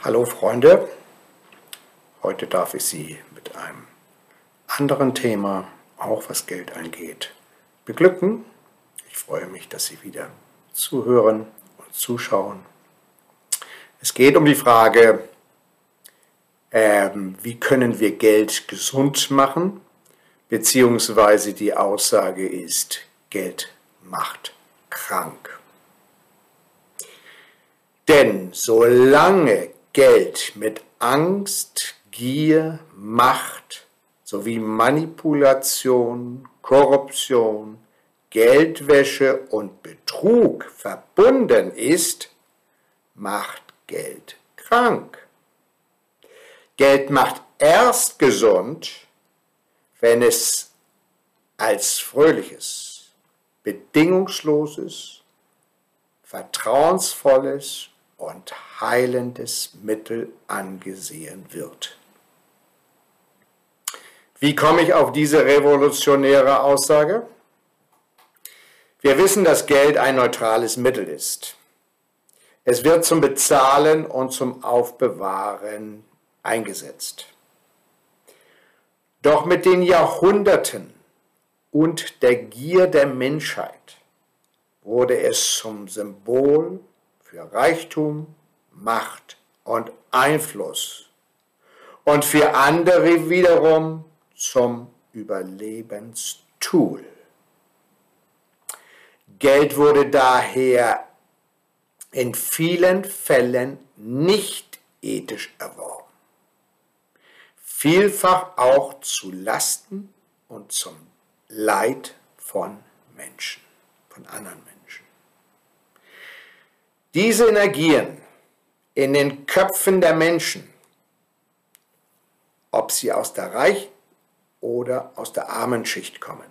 Hallo Freunde, heute darf ich Sie mit einem anderen Thema, auch was Geld angeht, beglücken. Ich freue mich, dass Sie wieder zuhören und zuschauen. Es geht um die Frage, ähm, wie können wir Geld gesund machen, beziehungsweise die Aussage ist, Geld macht krank. Denn solange Geld mit Angst, Gier, Macht sowie Manipulation, Korruption, Geldwäsche und Betrug verbunden ist, macht Geld krank. Geld macht erst gesund, wenn es als fröhliches, bedingungsloses, vertrauensvolles und heilendes Mittel angesehen wird. Wie komme ich auf diese revolutionäre Aussage? Wir wissen, dass Geld ein neutrales Mittel ist. Es wird zum Bezahlen und zum Aufbewahren eingesetzt. Doch mit den Jahrhunderten und der Gier der Menschheit wurde es zum Symbol für Reichtum, Macht und Einfluss und für andere wiederum zum Überlebenstool. Geld wurde daher in vielen Fällen nicht ethisch erworben, vielfach auch zu Lasten und zum Leid von Menschen, von anderen Menschen. Diese Energien in den Köpfen der Menschen, ob sie aus der Reich- oder aus der armen Schicht kommen,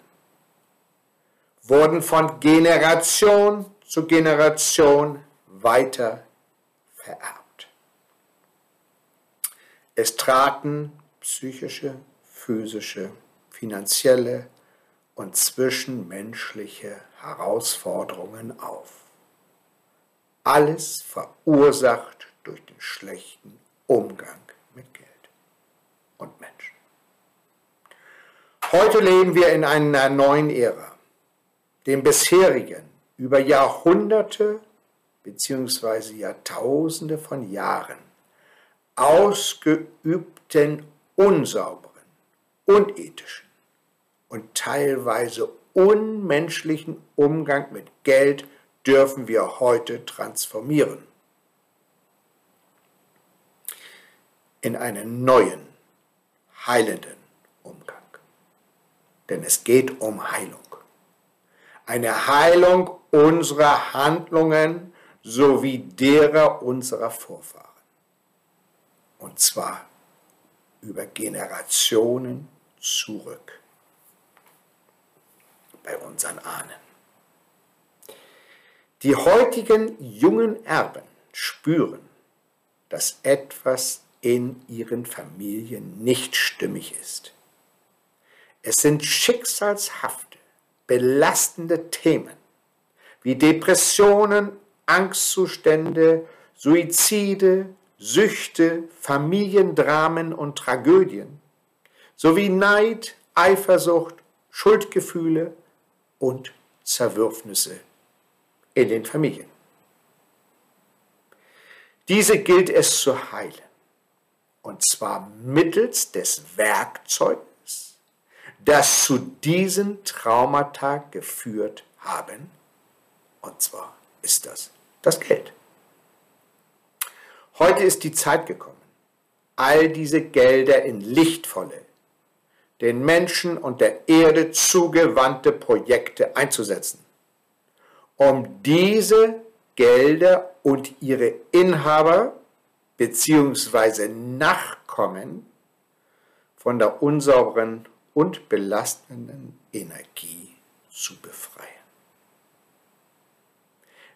wurden von Generation zu Generation weiter vererbt. Es traten psychische, physische, finanzielle und zwischenmenschliche Herausforderungen auf. Alles verursacht durch den schlechten Umgang mit Geld und Menschen. Heute leben wir in einer neuen Ära, dem bisherigen über Jahrhunderte bzw. Jahrtausende von Jahren ausgeübten unsauberen, unethischen und teilweise unmenschlichen Umgang mit Geld dürfen wir heute transformieren in einen neuen, heilenden Umgang. Denn es geht um Heilung. Eine Heilung unserer Handlungen sowie derer unserer Vorfahren. Und zwar über Generationen zurück bei unseren Ahnen. Die heutigen jungen Erben spüren, dass etwas in ihren Familien nicht stimmig ist. Es sind schicksalshafte, belastende Themen wie Depressionen, Angstzustände, Suizide, Süchte, Familiendramen und Tragödien sowie Neid, Eifersucht, Schuldgefühle und Zerwürfnisse in den Familien. Diese gilt es zu heilen, und zwar mittels des Werkzeugs, das zu diesen Traumata geführt haben, und zwar ist das das Geld. Heute ist die Zeit gekommen, all diese Gelder in lichtvolle, den Menschen und der Erde zugewandte Projekte einzusetzen um diese Gelder und ihre Inhaber bzw. Nachkommen von der unsauberen und belastenden Energie zu befreien.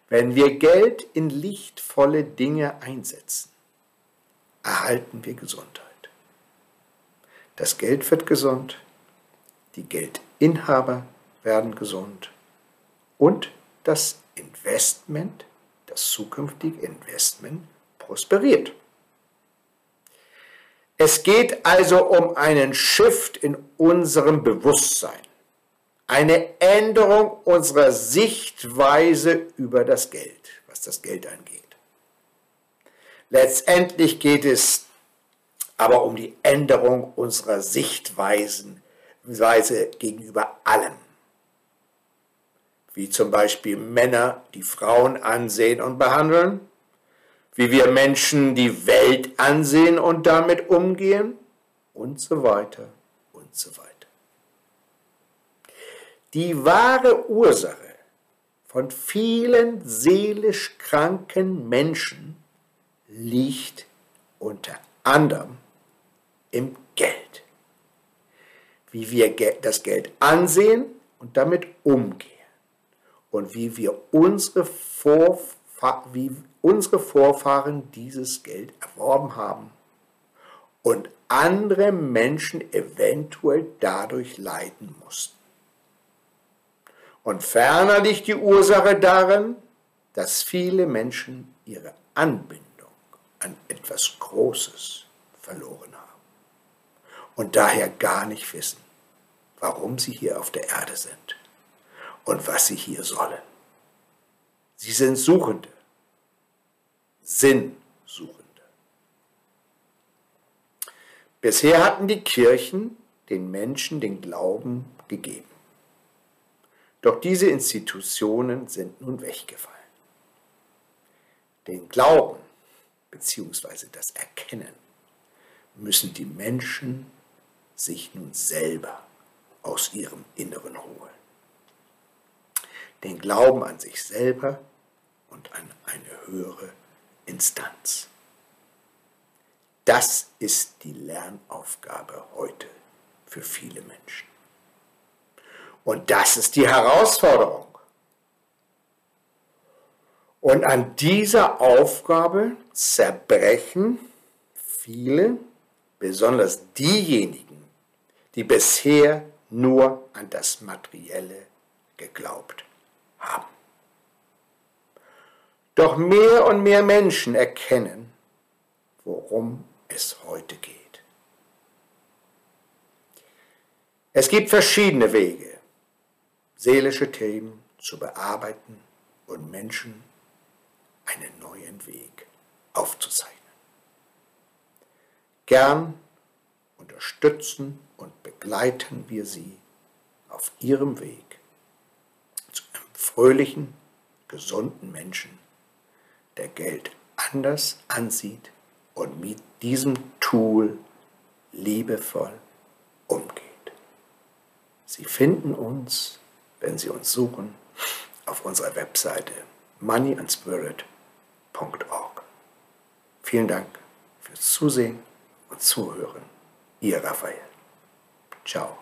Wenn wir Geld in lichtvolle Dinge einsetzen, erhalten wir Gesundheit. Das Geld wird gesund, die Geldinhaber werden gesund und das Investment, das zukünftige Investment prosperiert. Es geht also um einen Shift in unserem Bewusstsein, eine Änderung unserer Sichtweise über das Geld, was das Geld angeht. Letztendlich geht es aber um die Änderung unserer Sichtweisen Weise gegenüber allem. Wie zum Beispiel Männer, die Frauen ansehen und behandeln, wie wir Menschen die Welt ansehen und damit umgehen und so weiter und so weiter. Die wahre Ursache von vielen seelisch kranken Menschen liegt unter anderem im Geld. Wie wir das Geld ansehen und damit umgehen. Und wie wir unsere Vorfahren wie unsere Vorfahren dieses Geld erworben haben. Und andere Menschen eventuell dadurch leiden mussten. Und ferner liegt die Ursache darin, dass viele Menschen ihre Anbindung an etwas Großes verloren haben. Und daher gar nicht wissen, warum sie hier auf der Erde sind und was sie hier sollen. Sie sind Suchende, Sinnsuchende. Bisher hatten die Kirchen den Menschen den Glauben gegeben. Doch diese Institutionen sind nun weggefallen. Den Glauben bzw. das Erkennen müssen die Menschen sich nun selber aus ihrem Inneren holen den Glauben an sich selber und an eine höhere Instanz. Das ist die Lernaufgabe heute für viele Menschen. Und das ist die Herausforderung. Und an dieser Aufgabe zerbrechen viele, besonders diejenigen, die bisher nur an das Materielle geglaubt Doch mehr und mehr Menschen erkennen, worum es heute geht. Es gibt verschiedene Wege, seelische Themen zu bearbeiten und Menschen einen neuen Weg aufzuzeichnen. Gern unterstützen und begleiten wir sie auf ihrem Weg fröhlichen, gesunden Menschen, der Geld anders ansieht und mit diesem Tool liebevoll umgeht. Sie finden uns, wenn Sie uns suchen, auf unserer Webseite moneyandspirit.org. Vielen Dank fürs Zusehen und Zuhören. Ihr Raphael. Ciao.